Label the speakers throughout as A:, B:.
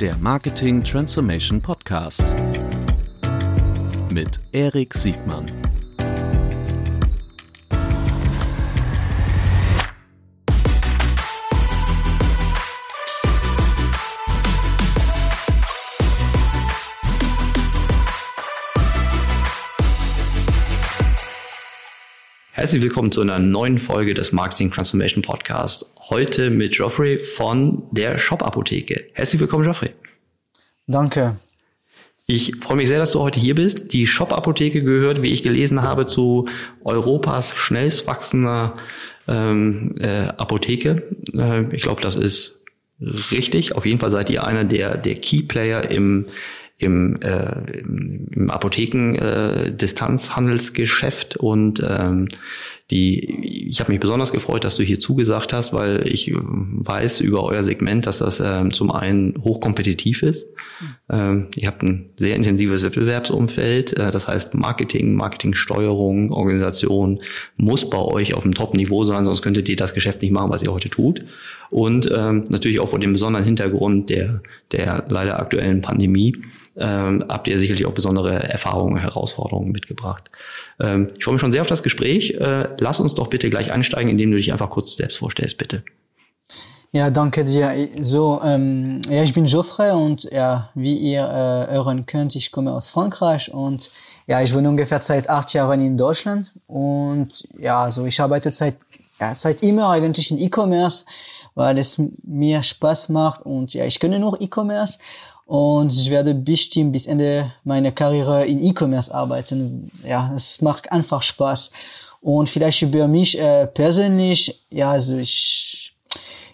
A: der Marketing Transformation Podcast mit Erik Siegmann.
B: Herzlich willkommen zu einer neuen Folge des Marketing Transformation Podcast. Heute mit Geoffrey von der Shop Apotheke. Herzlich willkommen, Geoffrey.
C: Danke.
B: Ich freue mich sehr, dass du heute hier bist. Die Shop Apotheke gehört, wie ich gelesen habe, zu Europas schnellst wachsender ähm, äh, Apotheke. Äh, ich glaube, das ist richtig. Auf jeden Fall seid ihr einer der, der Key Player im im, äh, im Apotheken-Distanzhandelsgeschäft äh, und ähm, die, ich habe mich besonders gefreut, dass du hier zugesagt hast, weil ich weiß über euer Segment, dass das ähm, zum einen hochkompetitiv ist. Ähm, ihr habt ein sehr intensives Wettbewerbsumfeld. Äh, das heißt, Marketing, Marketingsteuerung, Organisation muss bei euch auf dem Top-Niveau sein, sonst könntet ihr das Geschäft nicht machen, was ihr heute tut. Und ähm, natürlich auch vor dem besonderen Hintergrund der, der leider aktuellen Pandemie ähm, habt ihr sicherlich auch besondere Erfahrungen, Herausforderungen mitgebracht. Ähm, ich freue mich schon sehr auf das Gespräch. Äh, lass uns doch bitte gleich einsteigen, indem du dich einfach kurz selbst vorstellst, bitte.
C: Ja, danke dir. So, ähm, ja, ich bin Geoffrey und ja, wie ihr äh, hören könnt, ich komme aus Frankreich und ja, ich wohne ungefähr seit acht Jahren in Deutschland und ja, so ich arbeite seit ja, seit immer eigentlich in E-Commerce, weil es mir Spaß macht und ja, ich kenne nur E-Commerce und ich werde bestimmt bis Ende meiner Karriere in E-Commerce arbeiten. Ja, es macht einfach Spaß. Und vielleicht über mich äh, persönlich, ja, also ich,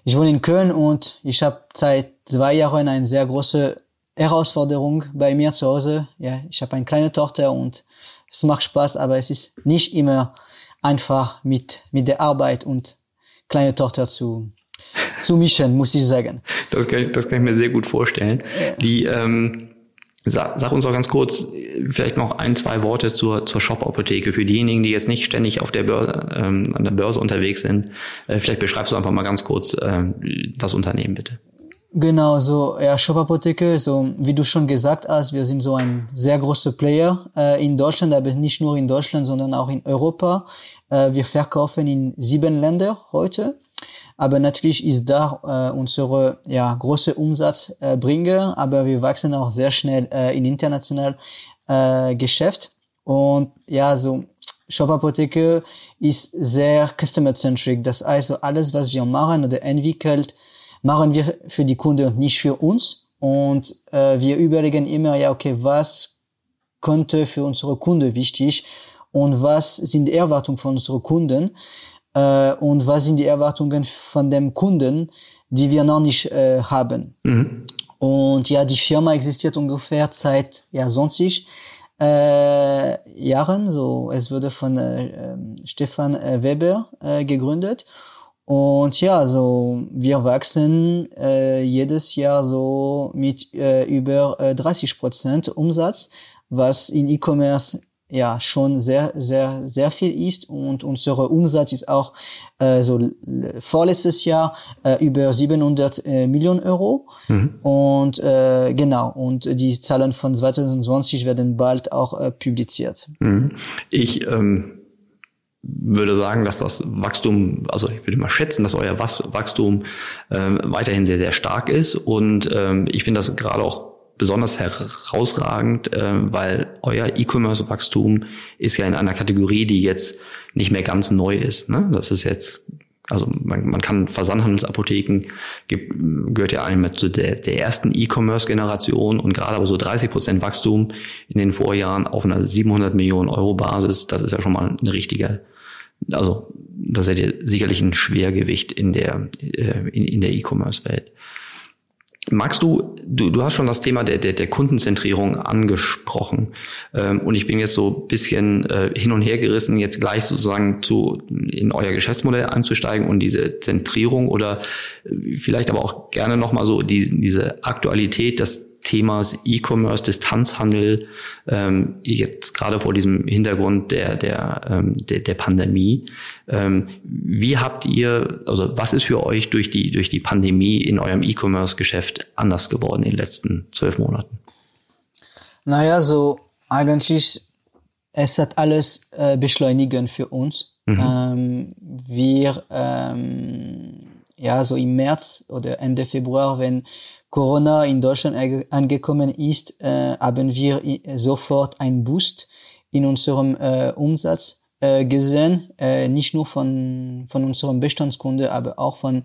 C: ich wohne in Köln und ich habe seit zwei Jahren eine sehr große Herausforderung bei mir zu Hause. Ja, ich habe eine kleine Tochter und es macht Spaß, aber es ist nicht immer einfach mit, mit der Arbeit und kleine Tochter zu, zu mischen, muss ich sagen.
B: Das kann ich, das kann ich mir sehr gut vorstellen. Die, ähm, sag, sag uns doch ganz kurz vielleicht noch ein, zwei Worte zur, zur Shop-Apotheke. Für diejenigen, die jetzt nicht ständig auf der Börse, ähm, an der Börse unterwegs sind, äh, vielleicht beschreibst du einfach mal ganz kurz äh, das Unternehmen, bitte.
C: Genau, so ja, Shop Apotheke, so wie du schon gesagt hast, wir sind so ein sehr großer Player äh, in Deutschland, aber nicht nur in Deutschland, sondern auch in Europa. Äh, wir verkaufen in sieben Ländern heute. Aber natürlich ist da äh, unsere ja, große Umsatzbringer, äh, aber wir wachsen auch sehr schnell äh, in international äh, Geschäft. Und ja, so Shop Apotheke ist sehr customer-centric. Das heißt, so alles, was wir machen oder entwickelt, machen wir für die Kunden und nicht für uns. Und äh, wir überlegen immer, ja, okay, was könnte für unsere Kunden wichtig und was sind die Erwartungen von unseren Kunden äh, und was sind die Erwartungen von dem Kunden, die wir noch nicht äh, haben. Mhm. Und ja, die Firma existiert ungefähr seit ja 20 äh, Jahren. So, es wurde von äh, ähm, Stefan äh, Weber äh, gegründet. Und ja, so wir wachsen äh, jedes Jahr so mit äh, über äh, 30 Prozent Umsatz, was in E-Commerce ja schon sehr, sehr, sehr viel ist und unser Umsatz ist auch äh, so vorletztes Jahr äh, über 700 äh, Millionen Euro mhm. und äh, genau und die Zahlen von 2020 werden bald auch äh, publiziert.
B: Mhm. Ich ähm würde sagen, dass das Wachstum, also ich würde mal schätzen, dass euer Wachstum ähm, weiterhin sehr, sehr stark ist. Und ähm, ich finde das gerade auch besonders herausragend, äh, weil euer E-Commerce-Wachstum ist ja in einer Kategorie, die jetzt nicht mehr ganz neu ist. Ne? Das ist jetzt also man, man kann Versandhandelsapotheken gehört ja einmal zu der, der ersten E-Commerce-Generation und gerade aber so 30 Prozent Wachstum in den Vorjahren auf einer 700 Millionen Euro Basis, das ist ja schon mal eine richtige, also das ja sicherlich ein Schwergewicht in der äh, in, in der E-Commerce-Welt. Magst du, du, du hast schon das Thema der, der, der Kundenzentrierung angesprochen. Ähm, und ich bin jetzt so bisschen äh, hin und her gerissen, jetzt gleich sozusagen zu, in euer Geschäftsmodell einzusteigen und diese Zentrierung oder äh, vielleicht aber auch gerne nochmal so die, diese Aktualität, dass Themas E-Commerce, Distanzhandel, ähm, jetzt gerade vor diesem Hintergrund der, der, ähm, der, der Pandemie. Ähm, wie habt ihr, also was ist für euch durch die, durch die Pandemie in eurem E-Commerce-Geschäft anders geworden in den letzten zwölf Monaten?
C: Naja, so eigentlich, es hat alles äh, beschleunigen für uns. Mhm. Ähm, wir, ähm, ja, so im März oder Ende Februar, wenn Corona in Deutschland angekommen ist, äh, haben wir sofort einen Boost in unserem äh, Umsatz äh, gesehen, äh, nicht nur von, von unserem Bestandskunde, aber auch von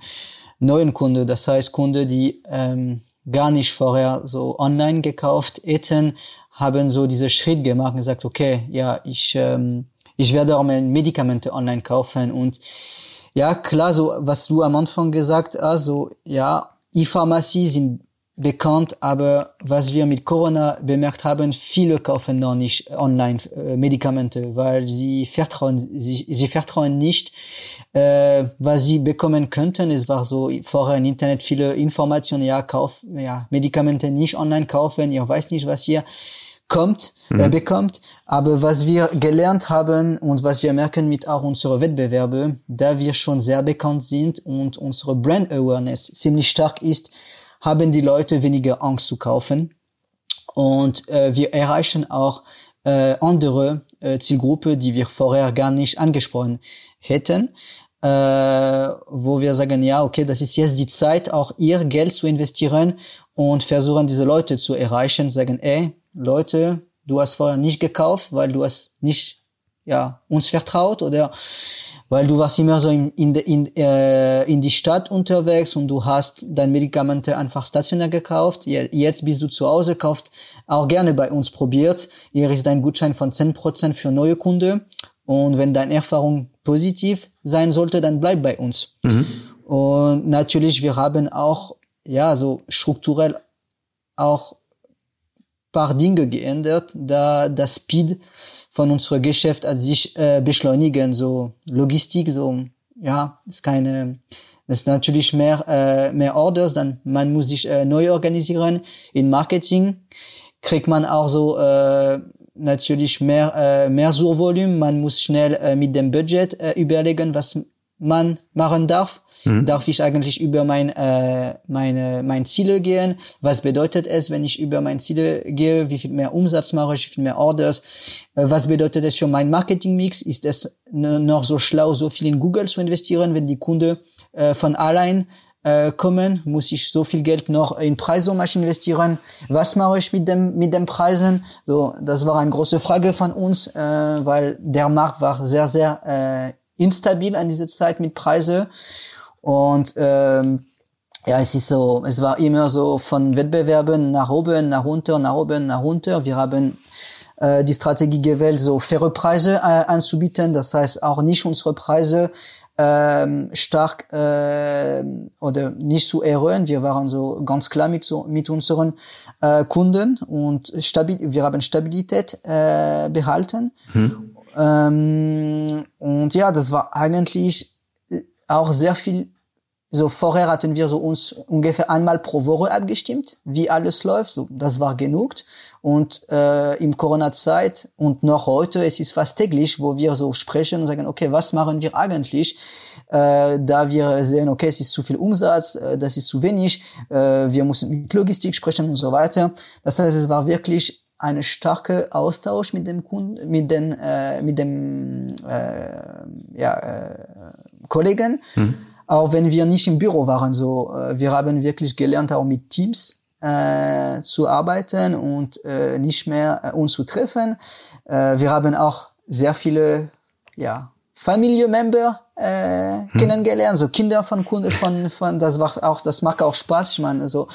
C: neuen Kunden. Das heißt, Kunden, die ähm, gar nicht vorher so online gekauft hätten, haben so diese Schritt gemacht und gesagt, okay, ja, ich, ähm, ich werde auch meine Medikamente online kaufen und ja, klar, so was du am Anfang gesagt hast, so ja, E-Pharmacie sind bekannt, aber was wir mit Corona bemerkt haben, viele kaufen noch nicht online äh, Medikamente, weil sie vertrauen, sie, sie vertrauen nicht, äh, was sie bekommen könnten. Es war so vorher im Internet viele Informationen, ja, kauf, ja, Medikamente nicht online kaufen, ihr weiß nicht, was ihr kommt, äh, mhm. äh, bekommt. Aber was wir gelernt haben und was wir merken mit auch unseren Wettbewerben, da wir schon sehr bekannt sind und unsere Brand Awareness ziemlich stark ist, haben die Leute weniger Angst zu kaufen. Und äh, wir erreichen auch äh, andere äh, Zielgruppe, die wir vorher gar nicht angesprochen hätten, äh, wo wir sagen, ja, okay, das ist jetzt die Zeit, auch ihr Geld zu investieren und versuchen, diese Leute zu erreichen, sagen, ey, Leute, du hast vorher nicht gekauft, weil du hast nicht ja, uns vertraut oder weil du warst immer so in, in, in, äh, in die Stadt unterwegs und du hast deine Medikamente einfach stationär gekauft. Jetzt bist du zu Hause, kauft auch gerne bei uns probiert. Hier ist dein Gutschein von 10% für neue Kunden. Und wenn deine Erfahrung positiv sein sollte, dann bleib bei uns. Mhm. Und natürlich, wir haben auch, ja, so strukturell auch paar Dinge geändert, da das Speed von unserem Geschäft hat sich äh, beschleunigen, so Logistik, so ja, ist keine, das ist natürlich mehr äh, mehr Orders, dann man muss sich äh, neu organisieren. In Marketing kriegt man auch so äh, natürlich mehr äh, mehr Suchvolumen, man muss schnell äh, mit dem Budget äh, überlegen, was man machen darf. Mhm. Darf ich eigentlich über mein, äh, meine, mein Ziele gehen? Was bedeutet es, wenn ich über mein Ziele gehe? Wie viel mehr Umsatz mache ich? Wie viel mehr Orders? Äh, was bedeutet es für mein Marketingmix? Ist es noch so schlau, so viel in Google zu investieren, wenn die Kunden äh, von allein äh, kommen? Muss ich so viel Geld noch in Preisummasch investieren? Was mache ich mit dem mit den Preisen? So, das war eine große Frage von uns, äh, weil der Markt war sehr sehr äh, instabil an dieser Zeit mit Preise. Und ähm, ja, es ist so, es war immer so von Wettbewerben nach oben, nach unten, nach oben, nach unten. Wir haben äh, die Strategie gewählt, so faire Preise äh, anzubieten. Das heißt auch nicht unsere Preise ähm, stark äh, oder nicht zu erhöhen. Wir waren so ganz klar mit, so, mit unseren äh, Kunden und stabil, wir haben Stabilität äh, behalten. Hm. Ähm, und ja, das war eigentlich auch sehr viel so vorher hatten wir so uns ungefähr einmal pro Woche abgestimmt, wie alles läuft. So, das war genug. Und äh, im Corona-Zeit und noch heute, es ist fast täglich, wo wir so sprechen und sagen, okay, was machen wir eigentlich? Äh, da wir sehen, okay, es ist zu viel Umsatz, äh, das ist zu wenig, äh, wir müssen mit Logistik sprechen und so weiter. Das heißt, es war wirklich eine starke Austausch mit dem Kunden, mit den, äh, mit dem äh, ja, äh, Kollegen. Mhm auch wenn wir nicht im Büro waren. So, äh, wir haben wirklich gelernt, auch mit Teams äh, zu arbeiten und äh, nicht mehr äh, uns zu treffen. Äh, wir haben auch sehr viele ja, Familienmember äh, hm. kennengelernt, so Kinder von Kunden, von, von, das war auch, das macht auch Spaß. Ich meine, so,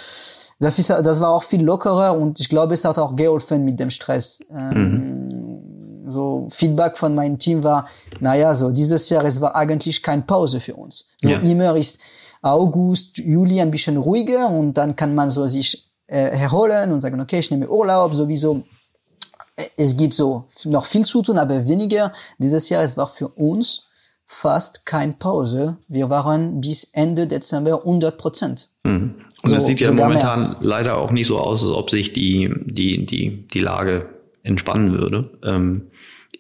C: das ist, das war auch viel lockerer und ich glaube, es hat auch geholfen mit dem Stress. Ähm, mhm so Feedback von meinem Team war, naja, so dieses Jahr, es war eigentlich keine Pause für uns. So ja. immer ist August, Juli ein bisschen ruhiger und dann kann man so sich äh, erholen und sagen, okay, ich nehme Urlaub, sowieso. Es gibt so noch viel zu tun, aber weniger. Dieses Jahr, es war für uns fast keine Pause. Wir waren bis Ende Dezember 100 Prozent.
B: Mhm. Und so, das sieht ja momentan mehr. leider auch nicht so aus, als ob sich die, die, die, die Lage entspannen würde. Ähm,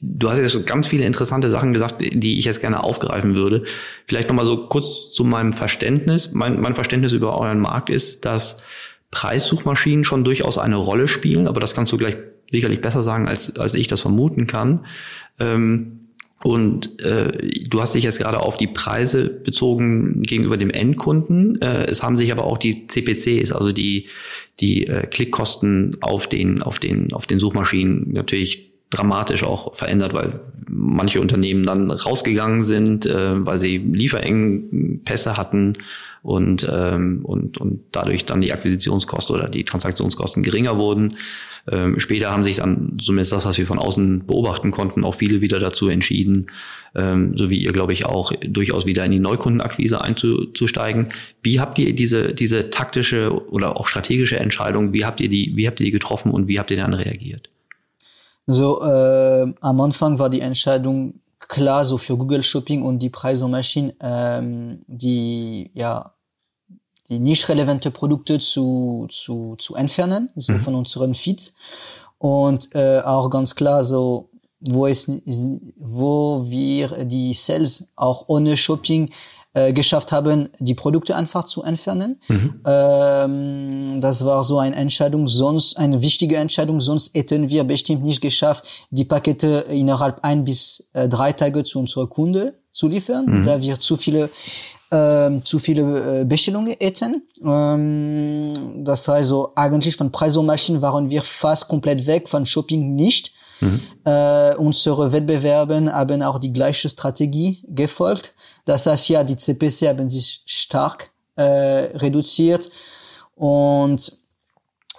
B: du hast jetzt ganz viele interessante Sachen gesagt, die ich jetzt gerne aufgreifen würde. Vielleicht nochmal so kurz zu meinem Verständnis. Mein, mein Verständnis über euren Markt ist, dass Preissuchmaschinen schon durchaus eine Rolle spielen, aber das kannst du gleich sicherlich besser sagen, als, als ich das vermuten kann. Ähm, und äh, du hast dich jetzt gerade auf die Preise bezogen gegenüber dem Endkunden. Äh, es haben sich aber auch die CPCs, also die die äh, Klickkosten auf den auf den auf den Suchmaschinen natürlich dramatisch auch verändert, weil manche Unternehmen dann rausgegangen sind, äh, weil sie Lieferengpässe hatten und, ähm, und, und dadurch dann die Akquisitionskosten oder die Transaktionskosten geringer wurden. Ähm, später haben sich dann, zumindest das, was wir von außen beobachten konnten, auch viele wieder dazu entschieden, ähm, so wie ihr, glaube ich, auch durchaus wieder in die Neukundenakquise einzusteigen. Wie habt ihr diese, diese taktische oder auch strategische Entscheidung, wie habt ihr die, wie habt ihr die getroffen und wie habt ihr dann reagiert?
C: So, äh, am Anfang war die Entscheidung klar, so für Google Shopping und die Preismaschinen, ähm, die, ja, die nicht relevante Produkte zu, zu, zu entfernen, so mhm. von unseren Feeds. Und äh, auch ganz klar, so, wo es, wo wir die Sales auch ohne Shopping äh, geschafft haben, die Produkte einfach zu entfernen. Mhm. Ähm, das war so eine Entscheidung, sonst eine wichtige Entscheidung, sonst hätten wir bestimmt nicht geschafft, die Pakete innerhalb ein bis äh, drei Tage zu unserer Kunde zu liefern, mhm. da wir zu viele ähm, zu viele äh, Bestellungen hätten. Ähm, das heißt so, eigentlich von Preisomaschinen waren wir fast komplett weg, von Shopping nicht. Mhm. Äh, unsere Wettbewerben haben auch die gleiche Strategie gefolgt. Das heißt ja, die CPC haben sich stark äh, reduziert und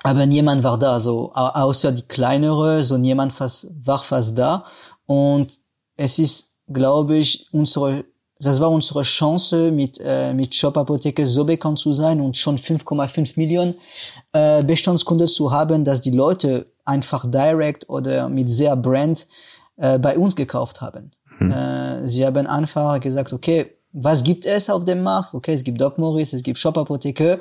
C: aber niemand war da, so außer die kleinere, so niemand fast, war fast da und es ist, glaube ich, unsere das war unsere Chance, mit, äh, mit Shop Apotheke so bekannt zu sein und schon 5,5 Millionen äh, Bestandskunden zu haben, dass die Leute einfach direct oder mit sehr Brand äh, bei uns gekauft haben. Hm. Äh, sie haben einfach gesagt, okay, was gibt es auf dem Markt? Okay, es gibt Doc Morris, es gibt Shop Apotheke,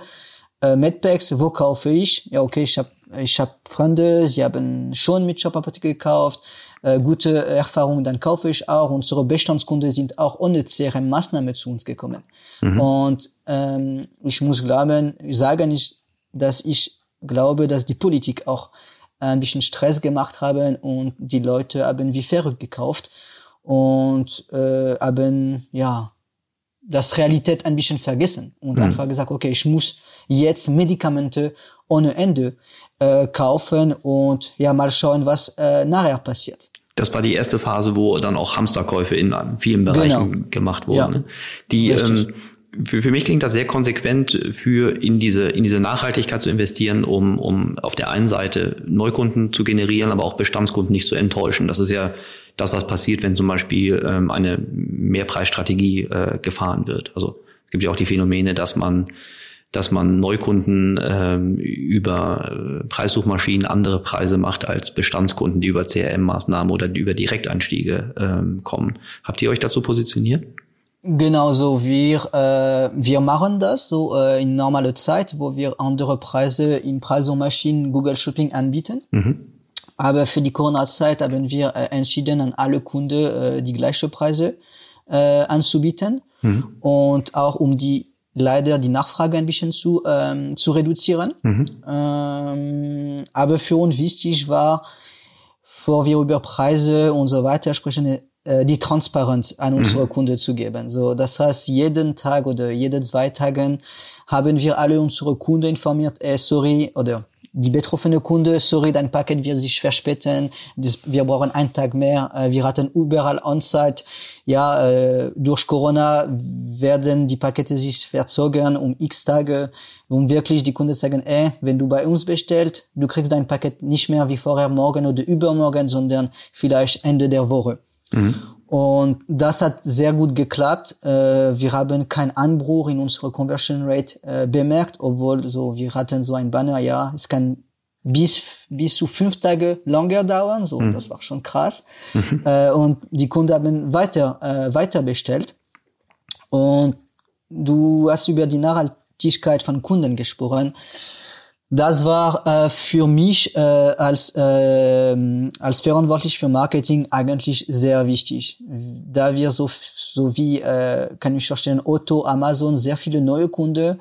C: äh, Medpacks, wo kaufe ich? Ja, okay, ich habe ich hab Freunde, sie haben schon mit Shop Apotheke gekauft, äh, gute Erfahrungen, dann kaufe ich auch. Unsere Bestandskunden sind auch ohne CRM-Maßnahme zu uns gekommen. Mhm. Und ähm, ich muss glauben, ich, dass ich glaube, dass die Politik auch ein bisschen Stress gemacht haben und die Leute haben wie verrückt gekauft und äh, haben ja das Realität ein bisschen vergessen und mhm. einfach gesagt, okay, ich muss jetzt Medikamente ohne Ende äh, kaufen und ja mal schauen, was äh, nachher passiert.
B: Das war die erste Phase, wo dann auch Hamsterkäufe in vielen Bereichen genau. gemacht wurden. Ja. Ne? Die ähm, für, für mich klingt das sehr konsequent, für in diese, in diese Nachhaltigkeit zu investieren, um, um auf der einen Seite Neukunden zu generieren, aber auch Bestandskunden nicht zu enttäuschen. Das ist ja das, was passiert, wenn zum Beispiel ähm, eine Mehrpreisstrategie äh, gefahren wird. Also es gibt ja auch die Phänomene, dass man dass man Neukunden ähm, über Preissuchmaschinen andere Preise macht als Bestandskunden, die über CRM-Maßnahmen oder über Direkteinstiege ähm, kommen. Habt ihr euch dazu positioniert?
C: Genau so, wir, äh, wir machen das so äh, in normaler Zeit, wo wir andere Preise in Preissuchmaschinen Google Shopping anbieten. Mhm. Aber für die Corona-Zeit haben wir äh, entschieden, an alle Kunden äh, die gleichen Preise äh, anzubieten mhm. und auch um die leider die Nachfrage ein bisschen zu, ähm, zu reduzieren. Mhm. Ähm, aber für uns wichtig war, bevor wir über Preise und so weiter sprechen, die Transparenz an unsere mhm. Kunden zu geben. So, das heißt, jeden Tag oder jede zwei Tagen haben wir alle unsere Kunden informiert, äh, sorry, oder die betroffene Kunde, sorry, dein Paket wird sich verspäten, wir brauchen einen Tag mehr, äh, wir hatten überall On-Site, ja, äh, durch Corona werden die Pakete sich verzögern um x Tage, um wirklich die Kunden sagen, ey, wenn du bei uns bestellst, du kriegst dein Paket nicht mehr wie vorher morgen oder übermorgen, sondern vielleicht Ende der Woche. Mhm. Und das hat sehr gut geklappt. Äh, wir haben keinen Anbruch in unserer Conversion Rate äh, bemerkt, obwohl so wir hatten so ein Banner, ja, es kann bis bis zu fünf Tage länger dauern, so mhm. das war schon krass. Mhm. Äh, und die Kunden haben weiter weiter bestellt. Und du hast über die Nachhaltigkeit von Kunden gesprochen. Das war äh, für mich äh, als, äh, als verantwortlich für Marketing eigentlich sehr wichtig, da wir so, so wie, äh, kann ich verstehen, Otto, Amazon, sehr viele neue Kunden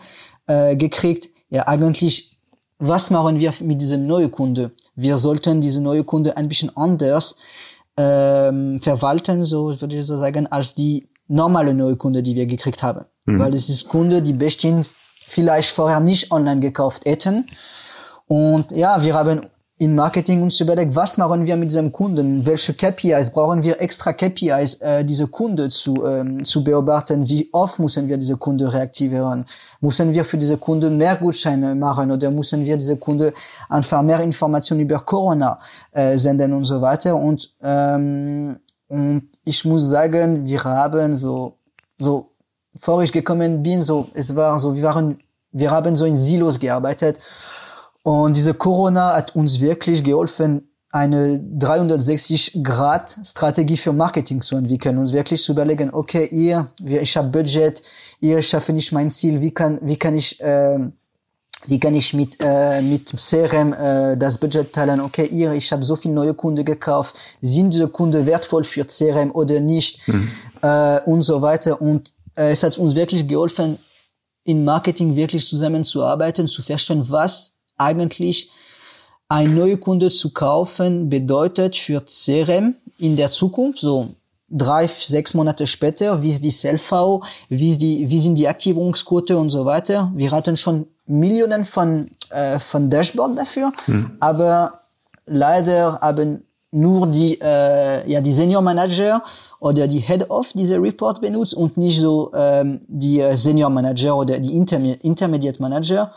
C: äh, gekriegt. Ja, eigentlich, was machen wir mit diesem neuen Kunde? Wir sollten diese neue Kunde ein bisschen anders ähm, verwalten, so würde ich so sagen, als die normale neue Kunde, die wir gekriegt haben. Mhm. Weil es ist Kunde, die bestehen vielleicht vorher nicht online gekauft hätten. Und ja, wir haben in Marketing uns überlegt, was machen wir mit diesem Kunden? Welche KPIs brauchen wir extra KPIs, äh, diese Kunde zu, ähm, zu beobachten? Wie oft müssen wir diese Kunde reaktivieren? Müssen wir für diese Kunde mehr Gutscheine machen oder müssen wir diese Kunde einfach mehr Informationen über Corona äh, senden und so weiter? Und, ähm, und ich muss sagen, wir haben so, so, bevor ich gekommen bin, so, es war so, wir waren, wir haben so in Silos gearbeitet und diese Corona hat uns wirklich geholfen, eine 360-Grad-Strategie für Marketing zu entwickeln und wirklich zu überlegen, okay, ihr, ich habe Budget, ihr schaffe nicht mein Ziel, wie kann, wie kann ich, äh, wie kann ich mit, äh, mit CRM äh, das Budget teilen? Okay, ihr, ich habe so viele neue Kunden gekauft, sind diese Kunden wertvoll für CRM oder nicht? Mhm. Äh, und so weiter. Und es hat uns wirklich geholfen, in Marketing wirklich zusammenzuarbeiten, zu verstehen, was eigentlich ein neuer Kunde zu kaufen bedeutet für CRM in der Zukunft, so drei, sechs Monate später, wie ist die SLV, wie, ist die, wie sind die Aktivierungsquote und so weiter. Wir hatten schon Millionen von, äh, von Dashboard dafür, hm. aber leider haben nur die, äh, ja, die Senior Manager oder die Head of diese Report benutzt und nicht so ähm, die äh, Senior Manager oder die Interme Intermediate Manager.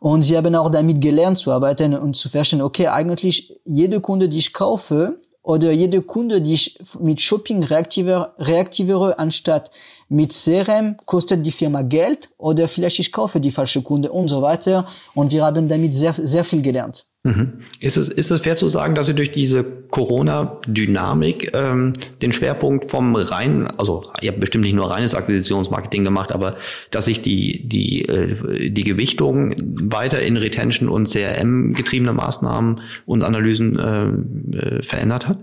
C: Und sie haben auch damit gelernt zu arbeiten und zu verstehen, okay, eigentlich jede Kunde, die ich kaufe, oder jede Kunde, die ich mit Shopping reaktiviere, reaktiviere anstatt mit CRM, kostet die Firma Geld oder vielleicht ich kaufe die falsche Kunde und so weiter. Und wir haben damit sehr, sehr viel gelernt.
B: Mhm. Ist es, ist es fair zu sagen, dass Sie durch diese Corona-Dynamik ähm, den Schwerpunkt vom reinen, also ihr habt bestimmt nicht nur reines Akquisitionsmarketing gemacht, aber dass sich die, die, äh, die Gewichtung weiter in Retention und CRM getriebene Maßnahmen und Analysen äh, äh, verändert hat?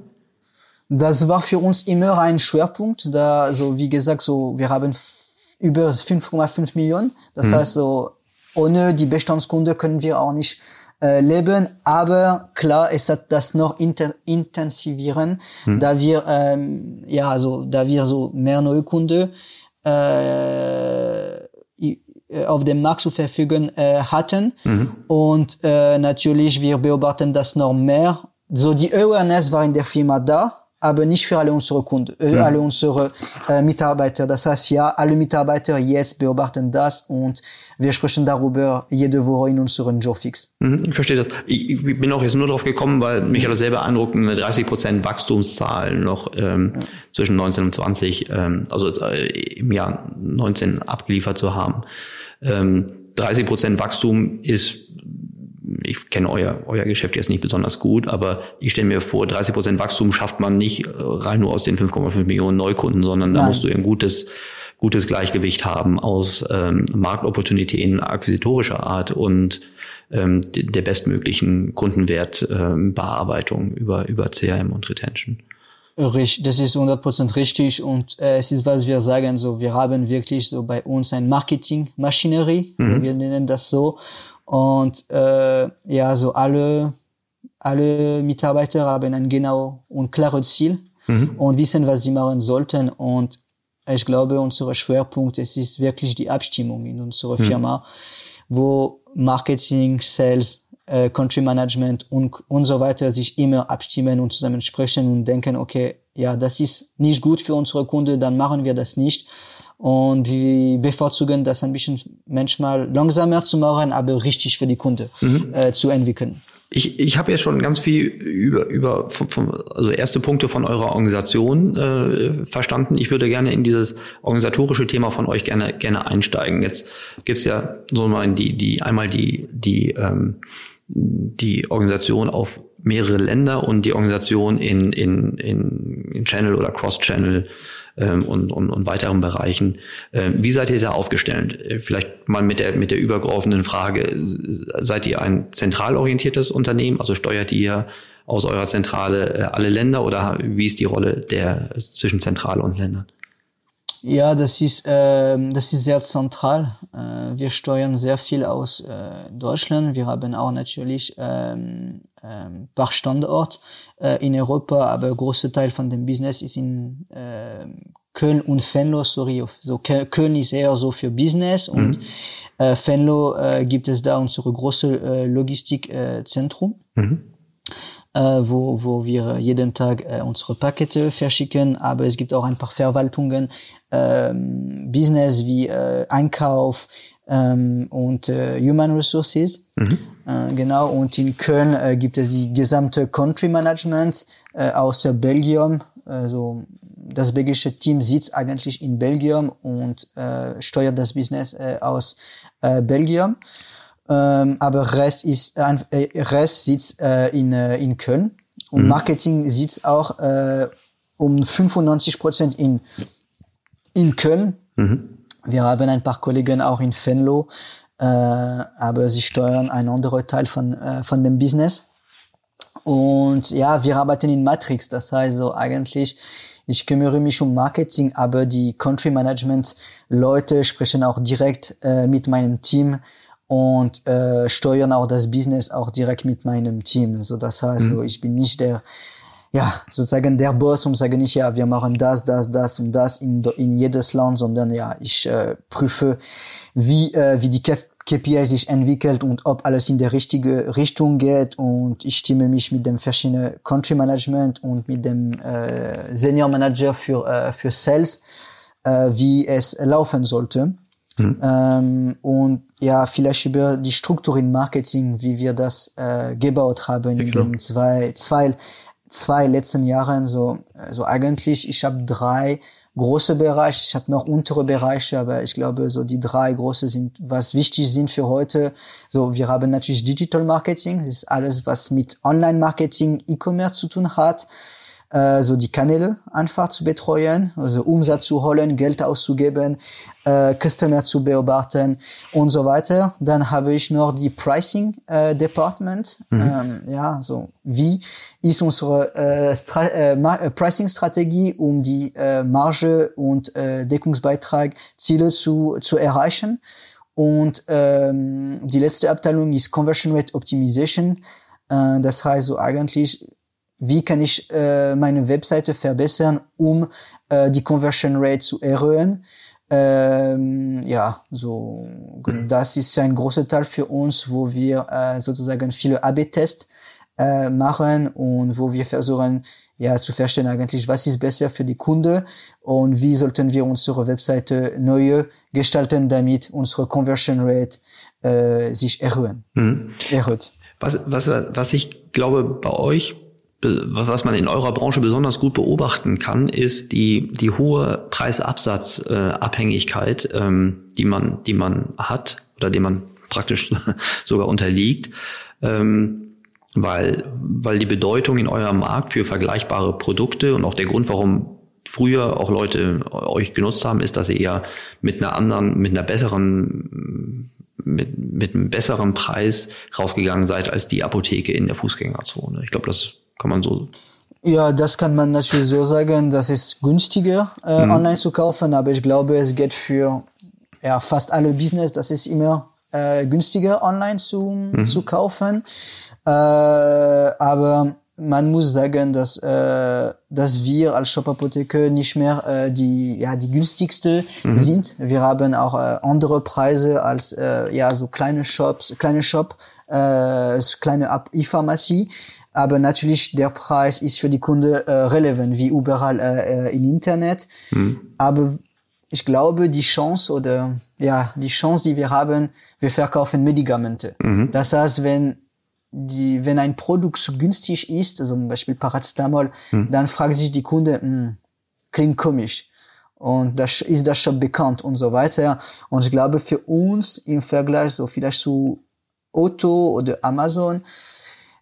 C: Das war für uns immer ein Schwerpunkt, da, so wie gesagt, so, wir haben über 5,5 Millionen. Das mhm. heißt, so, ohne die Bestandskunde können wir auch nicht äh, leben, aber klar, es hat das noch intensivieren, hm. da wir ähm, ja also da wir so mehr neue Kunden äh, auf dem Markt zu verfügen äh, hatten mhm. und äh, natürlich wir beobachten das noch mehr. So die Awareness war in der Firma da, aber nicht für alle unsere Kunden, äh, mhm. alle unsere äh, Mitarbeiter. Das heißt, ja, alle Mitarbeiter jetzt beobachten das und wir sprechen darüber jede Woche in unseren Jobfix.
B: Mhm, ich verstehe das. Ich, ich bin auch jetzt nur drauf gekommen, weil mich hat das selber eindruckt, eine 30 Prozent Wachstumszahl noch ähm, ja. zwischen 19 und 20, ähm, also äh, im Jahr 19 abgeliefert zu haben. Ähm, 30 Prozent Wachstum ist ich kenne euer, euer Geschäft jetzt nicht besonders gut, aber ich stelle mir vor, 30 Prozent Wachstum schafft man nicht äh, rein nur aus den 5,5 Millionen Neukunden, sondern Nein. da musst du ein gutes, gutes Gleichgewicht haben aus ähm, Marktopportunitäten akquisitorischer Art und ähm, der bestmöglichen Kundenwertbearbeitung ähm, über, über CRM und Retention.
C: Richtig, das ist 100% richtig und äh, es ist, was wir sagen, so wir haben wirklich so bei uns ein Marketing-Maschinerie, mhm. wir nennen das so und äh, ja, so alle, alle Mitarbeiter haben ein genau und klares Ziel mhm. und wissen, was sie machen sollten. Und ich glaube, unser Schwerpunkt es ist wirklich die Abstimmung in unserer mhm. Firma, wo Marketing, Sales, äh, Country Management und, und so weiter sich immer abstimmen und zusammen sprechen und denken, okay, ja, das ist nicht gut für unsere Kunden, dann machen wir das nicht. Und wir bevorzugen das ein bisschen manchmal langsamer zu machen, aber richtig für die Kunde mhm. äh, zu entwickeln.
B: Ich, ich habe jetzt schon ganz viel über, über von, von, also erste Punkte von eurer Organisation äh, verstanden. Ich würde gerne in dieses organisatorische Thema von euch gerne gerne einsteigen. Jetzt gibt's ja so mal die die einmal die die ähm, die Organisation auf mehrere Länder und die Organisation in in in, in Channel oder Cross Channel ähm, und, und, und weiteren Bereichen. Ähm, wie seid ihr da aufgestellt? Äh, vielleicht mal mit der, mit der übergreifenden Frage, seid ihr ein zentral orientiertes Unternehmen, also steuert ihr aus eurer Zentrale äh, alle Länder oder wie ist die Rolle der zwischen Zentrale und Ländern?
C: Ja, das ist, äh, das ist sehr zentral. Äh, wir steuern sehr viel aus äh, Deutschland. Wir haben auch natürlich ähm, ähm, paar Standort äh, in Europa, aber große Teil von dem Business ist in äh, Köln und Venlo, sorry, so Köln ist eher so für Business und mhm. äh, Venlo äh, gibt es da unsere große äh, Logistikzentrum. Äh, mhm. Äh, wo, wo wir jeden Tag äh, unsere Pakete verschicken, aber es gibt auch ein paar Verwaltungen, ähm, Business wie äh, Einkauf ähm, und äh, Human Resources. Mhm. Äh, genau, und in Köln äh, gibt es die gesamte Country Management äh, außer Belgium. Also das belgische Team sitzt eigentlich in Belgium und steuert das Business aus Belgium. Ähm, aber Rest ist äh, Rest sitzt äh, in äh, in Köln und mhm. Marketing sitzt auch äh, um 95 Prozent in in Köln. Mhm. Wir haben ein paar Kollegen auch in Venlo, äh, aber sie steuern einen anderen Teil von, äh, von dem Business. Und ja, wir arbeiten in Matrix, das heißt so eigentlich, ich kümmere mich um Marketing, aber die Country Management Leute sprechen auch direkt äh, mit meinem Team und äh, steuern auch das Business auch direkt mit meinem Team. So das heißt, mhm. so ich bin nicht der ja, sozusagen der Boss und sage nicht, ja, wir machen das, das, das und das in, in jedes Land, sondern ja, ich äh, prüfe, wie, äh, wie die KPI sich entwickelt und ob alles in der richtige Richtung geht und ich stimme mich mit dem verschiedenen Country Management und mit dem äh, Senior Manager für, äh, für Sales, äh, wie es laufen sollte. Mhm. Ähm, und ja, vielleicht über die Struktur im Marketing, wie wir das äh, gebaut haben ja, in den zwei, zwei zwei letzten Jahren so, also eigentlich, ich habe drei große Bereiche, ich habe noch untere Bereiche, aber ich glaube, so die drei große sind, was wichtig sind für heute. So, wir haben natürlich Digital Marketing, das ist alles, was mit Online Marketing, E-Commerce zu tun hat äh, so die Kanäle einfach zu betreuen, also Umsatz zu holen, Geld auszugeben, äh, Customer zu beobachten und so weiter. Dann habe ich noch die Pricing äh, Department. Mhm. Ähm, ja, so wie ist unsere äh, äh, äh, Pricing Strategie, um die äh, Marge und äh, Deckungsbeitrag Ziele zu, zu erreichen. Und ähm, die letzte Abteilung ist Conversion Rate Optimization. Äh, das heißt so eigentlich wie kann ich äh, meine Webseite verbessern, um äh, die Conversion Rate zu erhöhen. Ähm, ja, so das ist ein großer Teil für uns, wo wir äh, sozusagen viele AB-Tests äh, machen und wo wir versuchen, ja, zu verstehen eigentlich, was ist besser für die Kunde und wie sollten wir unsere Webseite neu gestalten, damit unsere Conversion Rate äh, sich erhöhen, mhm. erhöht.
B: Was, was, was ich glaube bei euch was man in eurer Branche besonders gut beobachten kann, ist die, die hohe Preisabsatzabhängigkeit, ähm, die man, die man hat oder dem man praktisch sogar unterliegt, ähm, weil, weil die Bedeutung in eurem Markt für vergleichbare Produkte und auch der Grund, warum früher auch Leute euch genutzt haben, ist, dass ihr ja mit einer anderen, mit einer besseren, mit, mit einem besseren Preis rausgegangen seid als die Apotheke in der Fußgängerzone. Ich glaube, das kann man so.
C: Ja, das kann man natürlich so sagen. Das ist günstiger äh, mhm. online zu kaufen, aber ich glaube, es geht für ja, fast alle Business, das ist immer äh, günstiger online zu, mhm. zu kaufen. Äh, aber man muss sagen, dass, äh, dass wir als Shop Apotheke nicht mehr äh, die, ja, die günstigste mhm. sind. Wir haben auch äh, andere Preise als äh, ja, so kleine Shops, kleine Shop, äh, kleine E-Pharmacie. Aber natürlich, der Preis ist für die Kunde äh, relevant, wie überall äh, äh, im Internet. Mhm. Aber ich glaube, die Chance oder ja, die Chance, die wir haben, wir verkaufen Medikamente. Mhm. Das heißt, wenn die, wenn ein Produkt günstig ist, also zum Beispiel Paracetamol, hm. dann fragt sich die Kunde, hm, klingt komisch. Und das ist das schon bekannt und so weiter. Und ich glaube, für uns im Vergleich so vielleicht zu Otto oder Amazon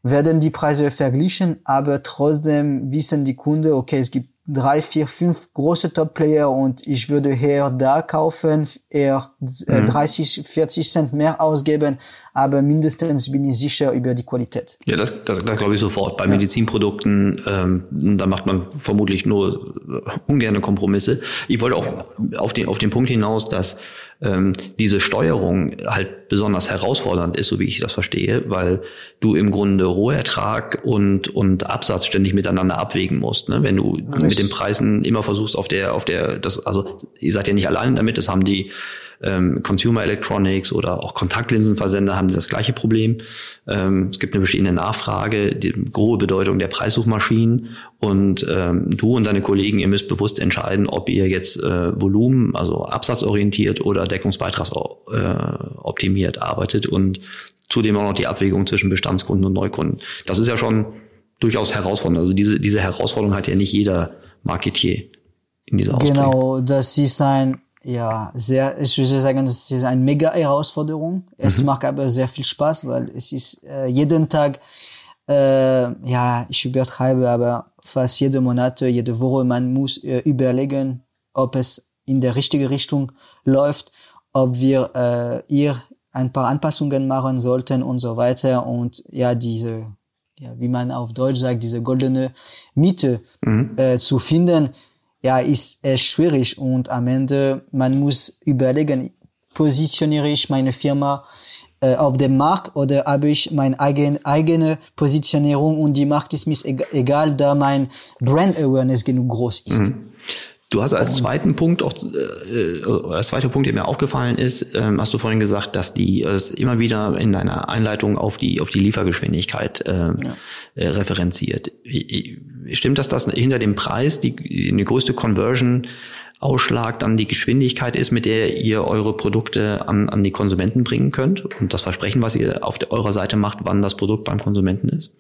C: werden die Preise verglichen, aber trotzdem wissen die Kunden, okay, es gibt drei, vier, fünf große Top-Player und ich würde eher da kaufen, eher äh, mhm. 30, 40 Cent mehr ausgeben, aber mindestens bin ich sicher über die Qualität.
B: Ja, das, das, das glaube ich sofort. Bei ja. Medizinprodukten, ähm, da macht man vermutlich nur ungerne Kompromisse. Ich wollte auch auf den, auf den Punkt hinaus, dass ähm, diese Steuerung halt besonders herausfordernd ist, so wie ich das verstehe, weil du im Grunde Rohertrag und, und Absatz ständig miteinander abwägen musst. Ne? Wenn du Richtig. mit den Preisen immer versuchst, auf der, auf der, das, also ihr seid ja nicht allein damit, das haben die ähm, Consumer Electronics oder auch Kontaktlinsenversender haben das gleiche Problem. Ähm, es gibt eine bestehende Nachfrage, die große Bedeutung der Preissuchmaschinen und ähm, du und deine Kollegen, ihr müsst bewusst entscheiden, ob ihr jetzt äh, Volumen, also absatzorientiert oder deckungsbeitragsoptimiert äh, arbeitet und zudem auch noch die Abwägung zwischen Bestandskunden und Neukunden. Das ist ja schon durchaus herausfordernd. Also diese, diese Herausforderung hat ja nicht jeder Marketier in dieser
C: Ausprägung. Genau, das ist ein ja, sehr, ich würde sagen, es ist eine mega Herausforderung. Es mhm. macht aber sehr viel Spaß, weil es ist äh, jeden Tag, äh, ja, ich übertreibe, aber fast jede Monate, jede Woche, man muss äh, überlegen, ob es in der richtige Richtung läuft, ob wir äh, hier ein paar Anpassungen machen sollten und so weiter und ja, diese, ja, wie man auf Deutsch sagt, diese goldene Miete mhm. äh, zu finden, ja, ist echt schwierig und am Ende, man muss überlegen, positioniere ich meine Firma äh, auf dem Markt oder habe ich meine eigen, eigene Positionierung und die Markt ist mir egal, da mein Brand Awareness genug groß ist. Mhm.
B: Du hast als zweiten Punkt auch, äh, äh, als zweiter Punkt, der mir aufgefallen ist, ähm, hast du vorhin gesagt, dass die es immer wieder in deiner Einleitung auf die auf die Liefergeschwindigkeit äh, ja. äh, referenziert. Stimmt das, dass hinter dem Preis die, die größte Conversion Ausschlag dann die Geschwindigkeit ist, mit der ihr eure Produkte an, an die Konsumenten bringen könnt und das Versprechen, was ihr auf der, eurer Seite macht, wann das Produkt beim Konsumenten ist?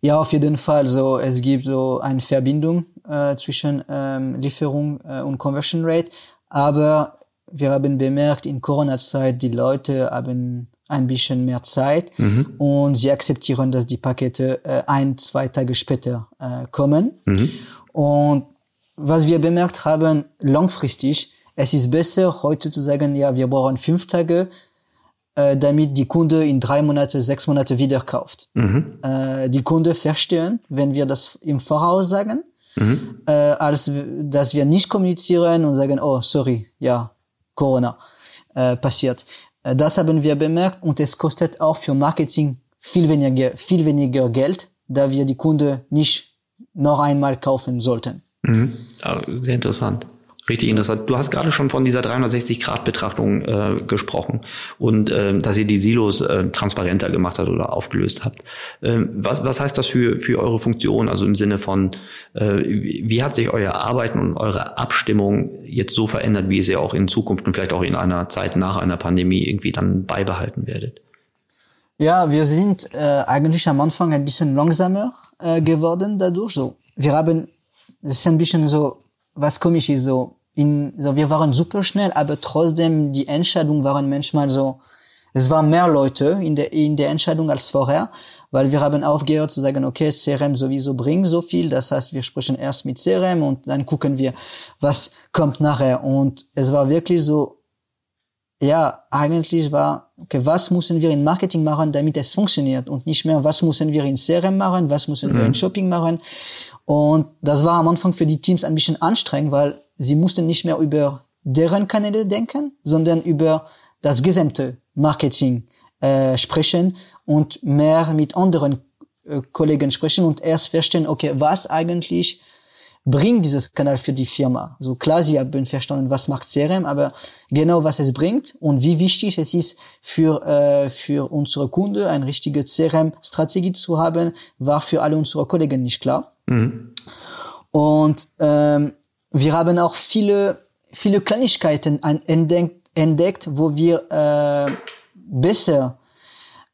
C: Ja, auf jeden Fall. So, es gibt so eine Verbindung äh, zwischen ähm, Lieferung äh, und Conversion Rate. Aber wir haben bemerkt, in Corona-Zeit, die Leute haben ein bisschen mehr Zeit mhm. und sie akzeptieren, dass die Pakete äh, ein, zwei Tage später äh, kommen. Mhm. Und was wir bemerkt haben, langfristig, es ist besser, heute zu sagen, ja, wir brauchen fünf Tage, äh, damit die Kunde in drei Monate, sechs Monate wieder kauft. Mhm. Äh, die Kunde verstehen, wenn wir das im Voraus sagen, mhm. äh, als dass wir nicht kommunizieren und sagen, oh, sorry, ja, Corona äh, passiert. Äh, das haben wir bemerkt und es kostet auch für Marketing viel weniger, viel weniger Geld, da wir die Kunde nicht noch einmal kaufen sollten.
B: Mhm. sehr interessant. Richtig interessant. Du hast gerade schon von dieser 360-Grad-Betrachtung äh, gesprochen und äh, dass ihr die Silos äh, transparenter gemacht habt oder aufgelöst habt. Ähm, was, was heißt das für, für eure Funktion? Also im Sinne von, äh, wie hat sich euer Arbeiten und eure Abstimmung jetzt so verändert, wie ihr sie auch in Zukunft und vielleicht auch in einer Zeit nach einer Pandemie irgendwie dann beibehalten werdet?
C: Ja, wir sind äh, eigentlich am Anfang ein bisschen langsamer äh, geworden dadurch. So, wir haben, das ist ein bisschen so, was komisch ist, so, in, so wir waren super schnell, aber trotzdem die Entscheidungen waren manchmal so, es waren mehr Leute in der, in der Entscheidung als vorher, weil wir haben aufgehört zu sagen, okay, CRM sowieso bringt so viel, das heißt, wir sprechen erst mit CRM und dann gucken wir, was kommt nachher. Und es war wirklich so, ja, eigentlich war, okay, was müssen wir in Marketing machen, damit es funktioniert und nicht mehr, was müssen wir in CRM machen, was müssen mhm. wir in mhm. Shopping machen. Und das war am Anfang für die Teams ein bisschen anstrengend, weil sie mussten nicht mehr über deren Kanäle denken, sondern über das gesamte Marketing äh, sprechen und mehr mit anderen äh, Kollegen sprechen und erst verstehen, okay, was eigentlich bringt dieses Kanal für die Firma. So klar, sie haben verstanden, was macht CRM, aber genau was es bringt und wie wichtig es ist für äh, für unsere Kunden eine richtige CRM-Strategie zu haben, war für alle unsere Kollegen nicht klar. Mhm. Und ähm, wir haben auch viele, viele Kleinigkeiten entdeckt, entdeckt wo wir äh, besser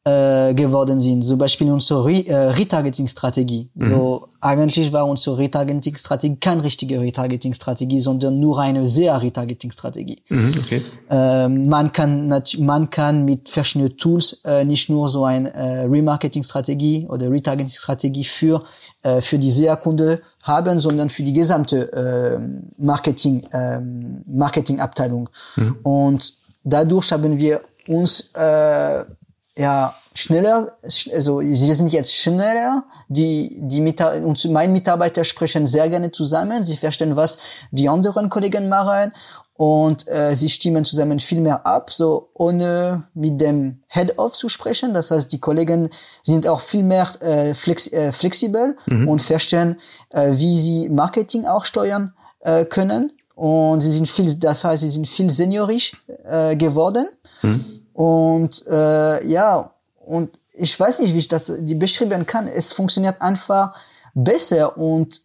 C: äh, geworden sind. Zum Beispiel unsere Re äh, Retargeting-Strategie. Mhm. So eigentlich war unsere Retargeting-Strategie keine richtige Retargeting-Strategie, sondern nur eine sehr Retargeting-Strategie. Mhm, okay. äh, man kann man kann mit verschiedenen Tools äh, nicht nur so eine äh, Remarketing-Strategie oder Retargeting-Strategie für äh, für die SEA-Kunde haben, sondern für die gesamte äh, Marketing äh, Marketing-Abteilung. Mhm. Und dadurch haben wir uns äh, ja schneller, also sie sind jetzt schneller, die, die Mitar und meine Mitarbeiter sprechen sehr gerne zusammen, sie verstehen, was die anderen Kollegen machen und äh, sie stimmen zusammen viel mehr ab, so ohne mit dem Head-Off zu sprechen. Das heißt, die Kollegen sind auch viel mehr äh, flex äh, flexibel mhm. und verstehen, äh, wie sie Marketing auch steuern äh, können. Und sie sind viel, das heißt, sie sind viel seniorisch äh, geworden. Mhm. Und äh, ja, und ich weiß nicht, wie ich das beschreiben kann. Es funktioniert einfach besser und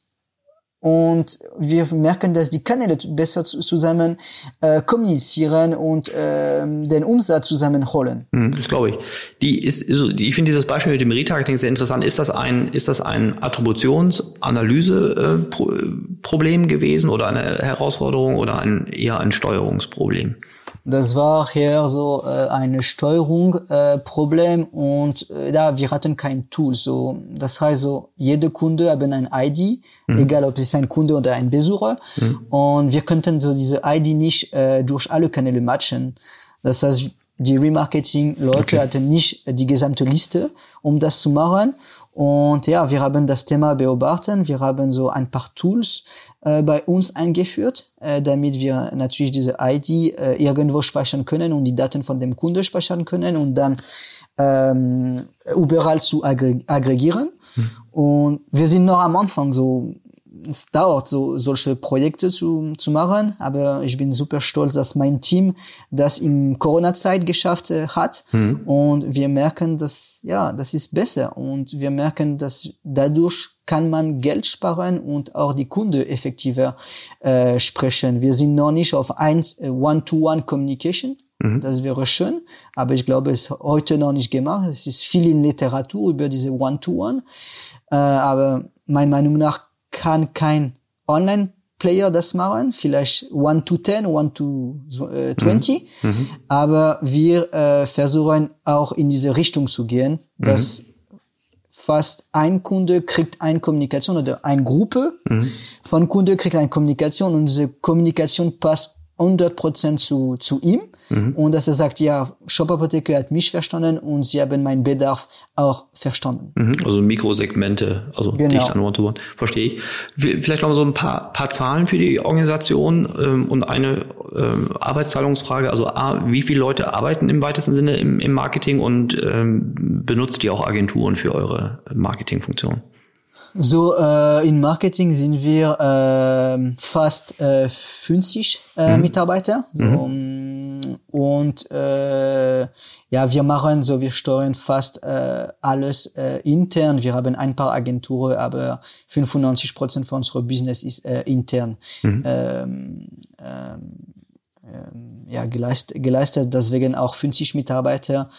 C: und wir merken, dass die Kanäle besser zusammen äh, kommunizieren und äh, den Umsatz zusammenholen.
B: Hm, das glaube ich. Die ist, ich finde dieses Beispiel mit dem Retargeting sehr interessant. Ist das ein, ist das ein Attributionsanalyse-Problem äh, gewesen oder eine Herausforderung oder ein, eher ein Steuerungsproblem?
C: Das war eher so äh, eine Steuerung äh, Problem und äh, da wir hatten kein Tool. So, das heißt so, jede Kunde haben ein ID, mhm. egal ob es ein Kunde oder ein Besucher. Mhm. Und wir könnten so diese ID nicht äh, durch alle Kanäle matchen. Das heißt, die Remarketing-Leute okay. hatten nicht die gesamte Liste, um das zu machen. Und ja, wir haben das Thema beobachtet. Wir haben so ein paar Tools bei uns eingeführt, äh, damit wir natürlich diese ID äh, irgendwo speichern können und die Daten von dem Kunde speichern können und dann ähm, überall zu aggregieren. Mhm. Und wir sind noch am Anfang so es dauert, so solche Projekte zu, zu machen, aber ich bin super stolz, dass mein Team das in Corona-Zeit geschafft äh, hat mhm. und wir merken, dass ja, das ist besser und wir merken, dass dadurch kann man Geld sparen und auch die Kunde effektiver äh, sprechen. Wir sind noch nicht auf eins äh, One-to-One Communication. Mhm. Das wäre schön, aber ich glaube, es ist heute noch nicht gemacht. Es ist viel in Literatur über diese One-to-One, äh, aber meiner Meinung nach kann kein Online-Player das machen, vielleicht one to 10, one to äh, 20, mhm. mhm. aber wir äh, versuchen auch in diese Richtung zu gehen, dass mhm. fast ein Kunde kriegt eine Kommunikation oder eine Gruppe mhm. von Kunden kriegt eine Kommunikation und diese Kommunikation passt 100% zu, zu ihm Mhm. Und dass er sagt, ja, Shop Apotheke hat mich verstanden und sie haben meinen Bedarf auch verstanden.
B: Mhm. Also Mikrosegmente, also genau. dicht an One-to-One. Verstehe ich. Vielleicht noch mal so ein paar, paar Zahlen für die Organisation ähm, und eine ähm, Arbeitszahlungsfrage. Also A, wie viele Leute arbeiten im weitesten Sinne im, im Marketing und ähm, benutzt ihr auch Agenturen für eure Marketingfunktion?
C: So, äh, in Marketing sind wir äh, fast äh, 50 äh, mhm. Mitarbeiter. So, mhm. Und äh, ja, wir machen so, wir steuern fast äh, alles äh, intern. Wir haben ein paar Agenturen, aber 95 Prozent von unserem Business ist äh, intern. Mhm. Ähm, ähm, ähm, ja, geleistet, geleistet, deswegen auch 50 Mitarbeiter.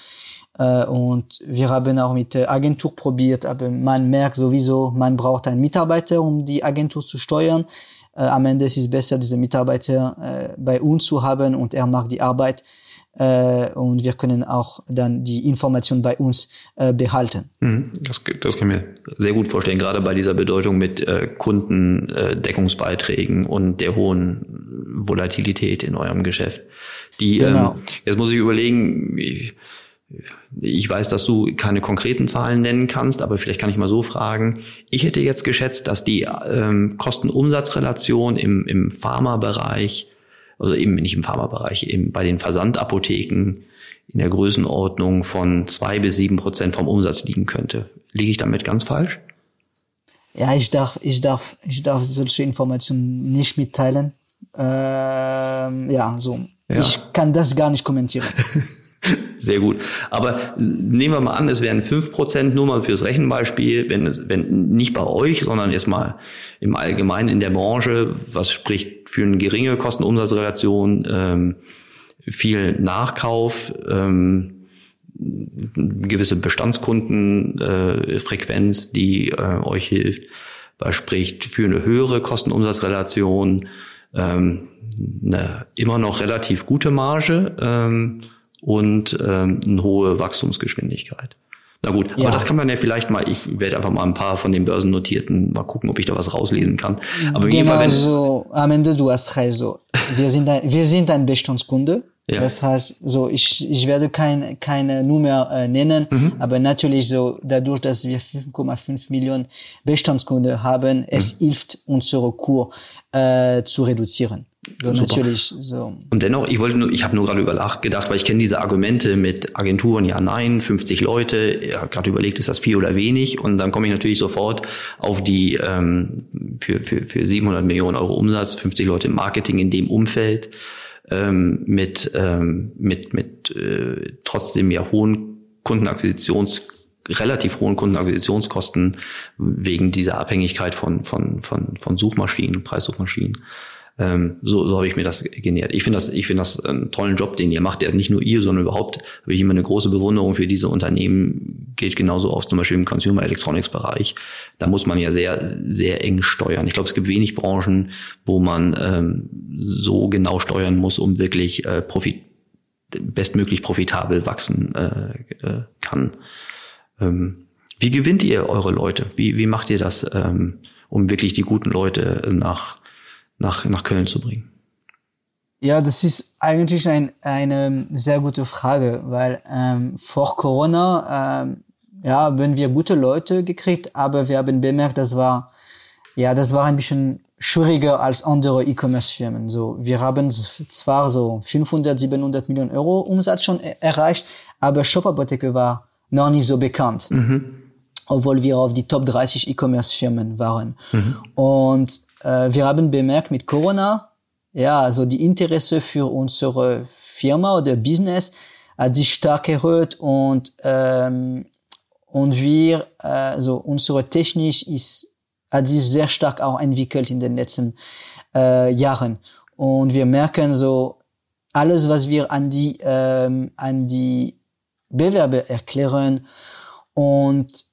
C: Äh, und wir haben auch mit der Agentur probiert, aber man merkt sowieso, man braucht einen Mitarbeiter, um die Agentur zu steuern. Äh, am Ende ist es besser, diese Mitarbeiter äh, bei uns zu haben und er macht die Arbeit und wir können auch dann die Information bei uns behalten.
B: Mhm. Das, das kann ich mir sehr gut vorstellen, gerade bei dieser Bedeutung mit Kundendeckungsbeiträgen und der hohen Volatilität in eurem Geschäft. Die, genau. ähm, jetzt muss ich überlegen, ich, ich weiß, dass du keine konkreten Zahlen nennen kannst, aber vielleicht kann ich mal so fragen. Ich hätte jetzt geschätzt, dass die ähm, Kosten-Umsatz-Relation im, im Pharmabereich, also eben nicht im Pharmabereich, eben bei den Versandapotheken in der Größenordnung von zwei bis sieben Prozent vom Umsatz liegen könnte. Liege ich damit ganz falsch?
C: Ja, ich darf, ich darf, ich darf solche Informationen nicht mitteilen. Ähm, ja, so. Ja. Ich kann das gar nicht kommentieren.
B: Sehr gut. Aber nehmen wir mal an, es wären fünf Prozent nur mal fürs Rechenbeispiel, wenn es, wenn nicht bei euch, sondern erstmal im Allgemeinen in der Branche, was spricht für eine geringe Kosten-Umsatz-Relation, ähm, viel Nachkauf, ähm, gewisse Bestandskundenfrequenz, äh, die äh, euch hilft, was spricht für eine höhere Kosten-Umsatz-Relation, ähm, eine immer noch relativ gute Marge ähm, und ähm, eine hohe Wachstumsgeschwindigkeit. Na gut, ja. aber das kann man ja vielleicht mal, ich werde einfach mal ein paar von den Börsennotierten mal gucken, ob ich da was rauslesen kann.
C: Aber genau Fall, wenn so, am Ende du hast recht, so. Wir sind ein, wir sind ein Bestandskunde. Ja. Das heißt, so ich, ich werde kein, keine Nummer äh, nennen, mhm. aber natürlich so dadurch, dass wir 5,5 Millionen Bestandskunden haben, mhm. es hilft unsere Kur äh, zu reduzieren. So, natürlich so.
B: Und dennoch, ich wollte nur, ich habe nur gerade überlacht gedacht, weil ich kenne diese Argumente mit Agenturen, ja, nein, 50 Leute, ja, gerade überlegt, ist das viel oder wenig? Und dann komme ich natürlich sofort auf die ähm, für, für, für 700 Millionen Euro Umsatz, 50 Leute im Marketing in dem Umfeld ähm, mit ähm, mit mit äh, trotzdem ja hohen Kundenakquisitions relativ hohen Kundenakquisitionskosten wegen dieser Abhängigkeit von von von von Suchmaschinen, Preissuchmaschinen. Ähm, so, so habe ich mir das genähert. Ich finde das, ich das einen tollen Job, den ihr macht. Nicht nur ihr, sondern überhaupt habe ich immer eine große Bewunderung für diese Unternehmen. Geht genauso aus, zum Beispiel im Consumer Electronics Bereich. Da muss man ja sehr, sehr eng steuern. Ich glaube, es gibt wenig Branchen, wo man ähm, so genau steuern muss, um wirklich äh, profit bestmöglich profitabel wachsen äh, äh, kann. Ähm, wie gewinnt ihr eure Leute? Wie, wie macht ihr das, ähm, um wirklich die guten Leute nach nach, nach Köln zu bringen?
C: Ja, das ist eigentlich ein, eine sehr gute Frage, weil ähm, vor Corona ähm, ja, haben wir gute Leute gekriegt, aber wir haben bemerkt, das war ja, das war ein bisschen schwieriger als andere E-Commerce-Firmen. So, wir haben zwar so 500, 700 Millionen Euro Umsatz schon erreicht, aber Shop Apotheke war noch nicht so bekannt. Mhm. Obwohl wir auf die Top 30 E-Commerce-Firmen waren. Mhm. Und äh, wir haben bemerkt mit Corona, ja, also die Interesse für unsere Firma oder Business hat sich stark erhöht und ähm, und wir, also unsere Technik ist hat sich sehr stark auch entwickelt in den letzten äh, Jahren. Und wir merken so alles, was wir an die ähm, an die Bewerber erklären und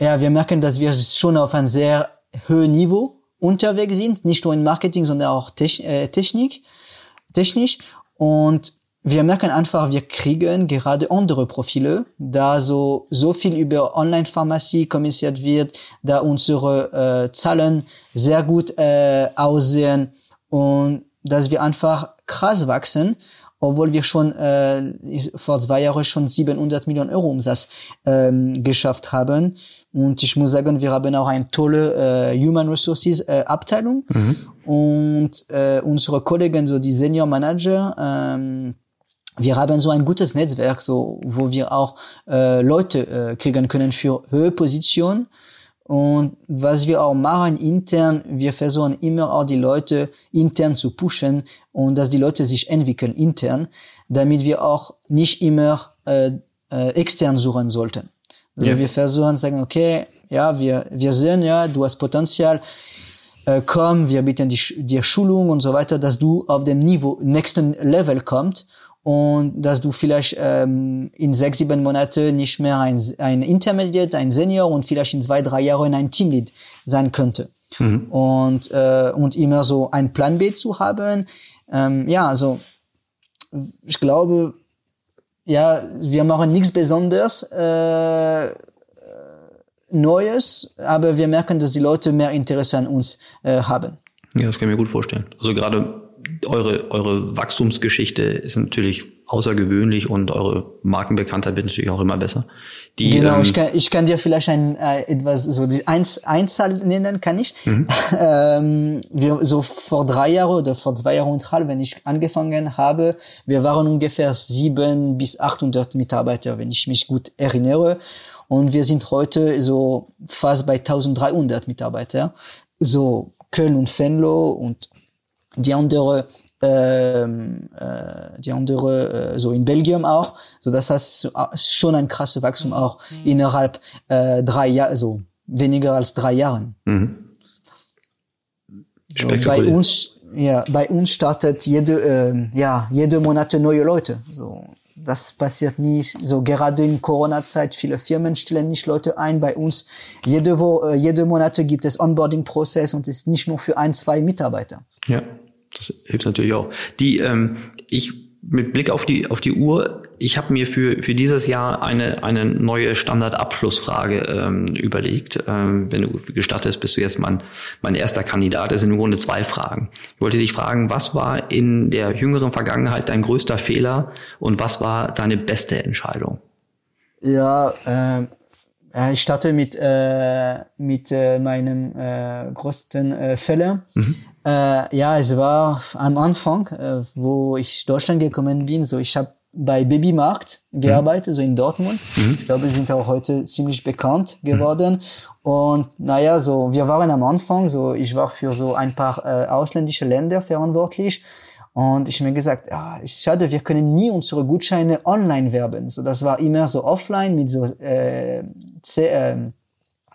C: ja, wir merken, dass wir schon auf ein sehr hohes Niveau unterwegs sind, nicht nur in Marketing, sondern auch äh, Technik, technisch. Und wir merken einfach, wir kriegen gerade andere Profile, da so, so viel über Online-Pharmazie kommuniziert wird, da unsere äh, Zahlen sehr gut äh, aussehen und dass wir einfach krass wachsen obwohl wir schon äh, vor zwei Jahren schon 700 Millionen Euro Umsatz ähm, geschafft haben. Und ich muss sagen, wir haben auch eine tolle äh, Human Resources äh, Abteilung. Mhm. Und äh, unsere Kollegen, so die Senior Manager, ähm, wir haben so ein gutes Netzwerk, so wo wir auch äh, Leute äh, kriegen können für höhere Positionen und was wir auch machen intern, wir versuchen immer auch die Leute intern zu pushen und dass die Leute sich entwickeln intern, damit wir auch nicht immer äh, äh, extern suchen sollten. Also ja. wir versuchen sagen, okay, ja, wir, wir sehen, ja, du hast Potenzial, äh, komm, wir bieten dir Schulung und so weiter, dass du auf dem Niveau, nächsten Level kommst und dass du vielleicht ähm, in sechs, sieben Monate nicht mehr ein, ein Intermediate, ein Senior und vielleicht in zwei, drei Jahren ein Teamlead sein könnte. Mhm. Und, äh, und immer so ein Plan B zu haben. Ähm, ja, also ich glaube, ja, wir machen nichts Besonderes. Äh, Neues, aber wir merken, dass die Leute mehr Interesse an uns äh, haben.
B: Ja, das kann ich mir gut vorstellen. Also gerade eure, eure Wachstumsgeschichte ist natürlich außergewöhnlich und eure Markenbekanntheit wird natürlich auch immer besser.
C: Die, genau, ähm, ich, kann, ich kann dir vielleicht ein äh, etwas so die Eins, Einzahl nennen, kann ich. Mhm. ähm, wir, so vor drei Jahren oder vor zwei Jahren und halb, wenn ich angefangen habe, wir waren ungefähr sieben bis 800 Mitarbeiter, wenn ich mich gut erinnere. Und wir sind heute so fast bei 1300 Mitarbeiter. So Köln und Venlo und die andere ähm, äh, die andere äh, so in Belgien auch so das heißt schon ein krasses Wachstum auch mhm. innerhalb äh, drei Jahre so weniger als drei Jahren mhm. so, bei uns ja bei uns startet jede äh, ja jede Monate neue Leute so das passiert nicht. So gerade in Corona-Zeit, viele Firmen stellen nicht Leute ein. Bei uns, jede, Woche, jede Monate gibt es Onboarding-Prozess und es ist nicht nur für ein, zwei Mitarbeiter.
B: Ja, das hilft natürlich auch. Die, ähm, ich mit Blick auf die, auf die Uhr, ich habe mir für, für dieses Jahr eine, eine neue Standardabschlussfrage ähm, überlegt. Ähm, wenn du gestattest, bist du jetzt mein, mein erster Kandidat. Es sind im Grunde zwei Fragen. Ich wollte dich fragen, was war in der jüngeren Vergangenheit dein größter Fehler und was war deine beste Entscheidung?
C: Ja, äh, ich starte mit, äh, mit äh, meinem äh, größten äh, Fehler. Mhm. Äh, ja, es war am Anfang, äh, wo ich Deutschland gekommen bin, so ich habe bei Babymarkt gearbeitet, mhm. so in Dortmund. Mhm. Ich glaube, wir sind auch heute ziemlich bekannt geworden. Mhm. Und naja, so wir waren am Anfang, so ich war für so ein paar äh, ausländische Länder verantwortlich. Und ich mir gesagt, ja, ist schade, wir können nie unsere Gutscheine online werben. So, das war immer so offline mit so äh, C, äh,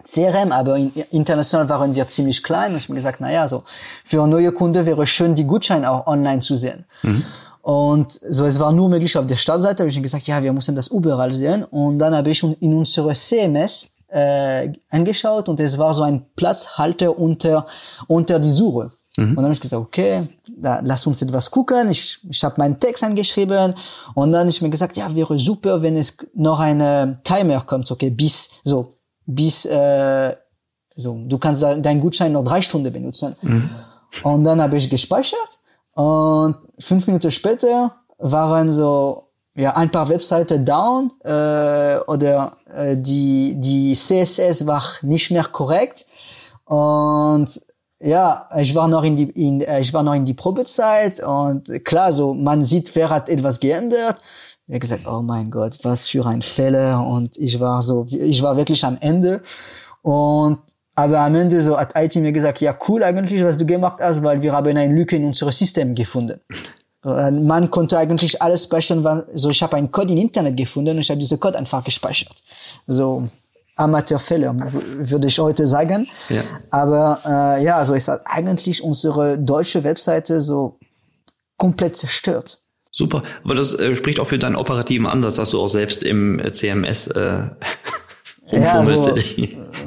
C: CRM, aber in, international waren wir ziemlich klein und ich habe gesagt, naja, so für neue Kunden wäre schön, die Gutscheine auch online zu sehen. Mhm. Und so, es war nur möglich auf der Startseite, habe ich gesagt, ja, wir müssen das überall sehen. Und dann habe ich in unsere CMS äh, angeschaut und es war so ein Platzhalter unter, unter die Suche. Mhm. Und dann habe ich gesagt, okay, da, lass uns etwas gucken. Ich, ich habe meinen Text angeschrieben und dann habe ich mir gesagt, ja, wäre super, wenn es noch eine Timer kommt, okay, bis so bis äh, so du kannst deinen Gutschein noch drei Stunden benutzen. Mhm. Und dann habe ich gespeichert und fünf Minuten später waren so ja ein paar Webseiten down äh, oder äh, die die CSS war nicht mehr korrekt und ja, ich war noch in die, in, äh, ich war noch in die Probezeit und klar, so man sieht, wer hat etwas geändert. Ich habe gesagt, oh mein Gott, was für ein Fehler und ich war so, ich war wirklich am Ende und aber am Ende so hat IT mir gesagt, ja cool eigentlich, was du gemacht hast, weil wir haben eine Lücke in unserem System gefunden. Man konnte eigentlich alles speichern, so ich habe einen Code im Internet gefunden und ich habe diesen Code einfach gespeichert. So Amateurfälle, würde ich heute sagen. Ja. Aber äh, ja, so ist halt eigentlich unsere deutsche Webseite so komplett zerstört.
B: Super, aber das äh, spricht auch für deinen operativen Ansatz, dass du auch selbst im äh, CMS äh,
C: ja, so,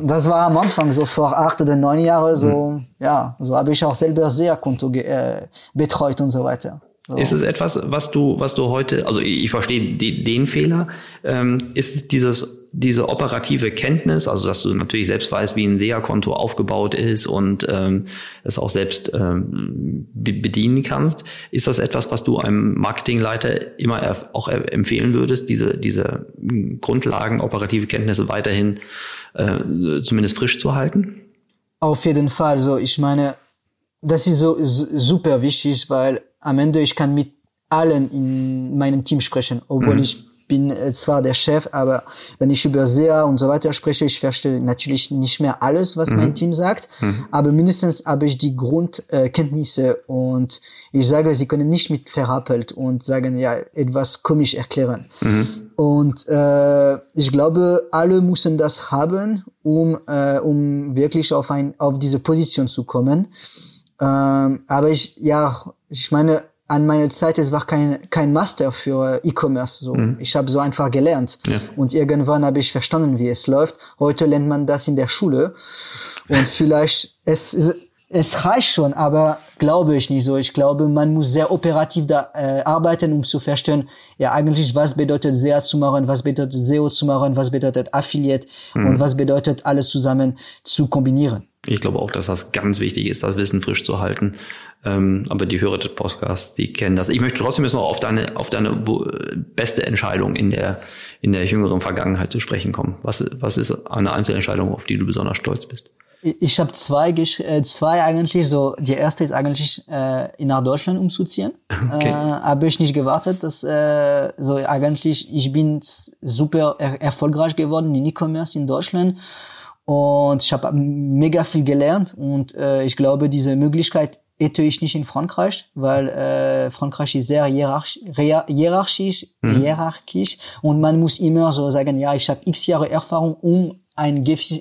C: das war am Anfang, so vor acht oder neun Jahren, so, hm. ja, so habe ich auch selber sehr Konto äh, betreut und so weiter. So.
B: Ist es etwas, was du, was du heute, also ich, ich verstehe die, den Fehler, ähm, ist dieses diese operative Kenntnis, also dass du natürlich selbst weißt, wie ein SEA-Konto aufgebaut ist und ähm, es auch selbst ähm, bedienen kannst, ist das etwas, was du einem Marketingleiter immer auch empfehlen würdest, diese, diese Grundlagen, operative Kenntnisse weiterhin äh, zumindest frisch zu halten?
C: Auf jeden Fall. So, ich meine, das ist so super wichtig, weil am Ende ich kann mit allen in meinem Team sprechen, obwohl mhm. ich bin äh, zwar der Chef, aber wenn ich über SEA und so weiter spreche, ich verstehe natürlich nicht mehr alles, was mhm. mein Team sagt, mhm. aber mindestens habe ich die Grundkenntnisse äh, und ich sage, sie können nicht mit verrappelt und sagen, ja, etwas komisch erklären. Mhm. Und äh, ich glaube, alle müssen das haben, um, äh, um wirklich auf, ein, auf diese Position zu kommen. Ähm, aber ich, ja, ich meine, an meiner Zeit, es war kein, kein Master für E-Commerce. So. Mhm. Ich habe so einfach gelernt. Ja. Und irgendwann habe ich verstanden, wie es läuft. Heute lernt man das in der Schule. Und vielleicht, es, es reicht schon, aber glaube ich nicht so. Ich glaube, man muss sehr operativ da äh, arbeiten, um zu verstehen, ja eigentlich, was bedeutet SEA zu machen, was bedeutet SEO zu machen, was bedeutet Affiliate mhm. und was bedeutet alles zusammen zu kombinieren.
B: Ich glaube auch, dass das ganz wichtig ist, das Wissen frisch zu halten. Ähm, aber die Hörer des Podcasts, die kennen das. Ich möchte trotzdem jetzt noch auf deine, auf deine beste Entscheidung in der, in der jüngeren Vergangenheit zu sprechen kommen. Was, was ist eine Einzelentscheidung, auf die du besonders stolz bist?
C: Ich habe zwei, äh, zwei eigentlich so. Die erste ist eigentlich äh, nach Deutschland umzuziehen. Okay. Äh, habe ich nicht gewartet. Dass, äh, so eigentlich ich bin super er erfolgreich geworden in E-Commerce in Deutschland und ich habe mega viel gelernt und äh, ich glaube diese Möglichkeit hätte ich nicht in Frankreich, weil äh, Frankreich ist sehr hierarch hierarchisch, mhm. hierarchisch und man muss immer so sagen, ja, ich habe x Jahre Erfahrung, um ein gewisses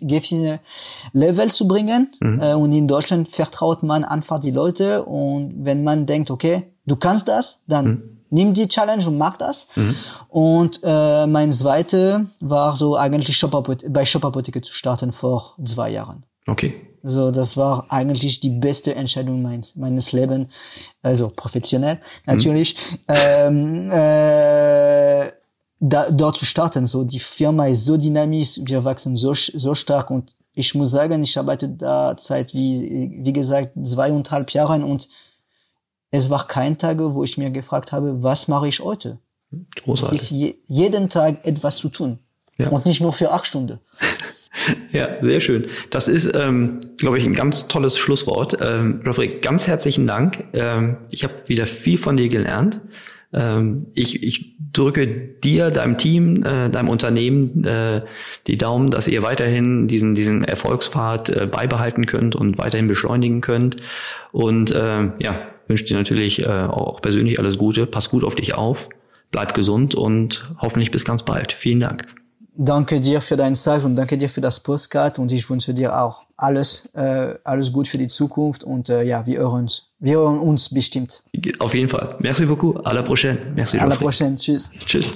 C: Level zu bringen. Mhm. Äh, und in Deutschland vertraut man einfach die Leute und wenn man denkt, okay, du kannst das, dann mhm. nimmt die Challenge und macht das. Mhm. Und äh, mein zweite war so eigentlich Shop bei Shop Apotheke zu starten vor zwei Jahren.
B: Okay.
C: So, das war eigentlich die beste Entscheidung meines, meines Lebens, also professionell natürlich. Mhm. Ähm, äh, da, dort zu starten. So, die Firma ist so dynamisch, wir wachsen so, so stark und ich muss sagen, ich arbeite da seit, wie, wie gesagt, zweieinhalb Jahren und es war kein Tag, wo ich mir gefragt habe, was mache ich heute?
B: Großartig.
C: Es ist je, jeden Tag etwas zu tun. Ja. Und nicht nur für acht Stunden.
B: Ja, sehr schön. Das ist, ähm, glaube ich, ein ganz tolles Schlusswort. Ähm, Roderick, ganz herzlichen Dank. Ähm, ich habe wieder viel von dir gelernt. Ähm, ich, ich drücke dir, deinem Team, äh, deinem Unternehmen äh, die Daumen, dass ihr weiterhin diesen, diesen Erfolgspfad äh, beibehalten könnt und weiterhin beschleunigen könnt. Und ja, wünsche dir natürlich auch persönlich alles Gute. Pass gut auf dich auf, bleib gesund und hoffentlich bis ganz bald. Vielen Dank.
C: Danke dir für deine Zeit und danke dir für das Postcard und ich wünsche dir auch alles, äh, alles gut für die Zukunft und äh, ja, wir hören uns, wir hören uns bestimmt.
B: Auf jeden Fall. Merci beaucoup. À la prochaine. Merci.
C: À la prochaine. Tschüss.
B: Tschüss.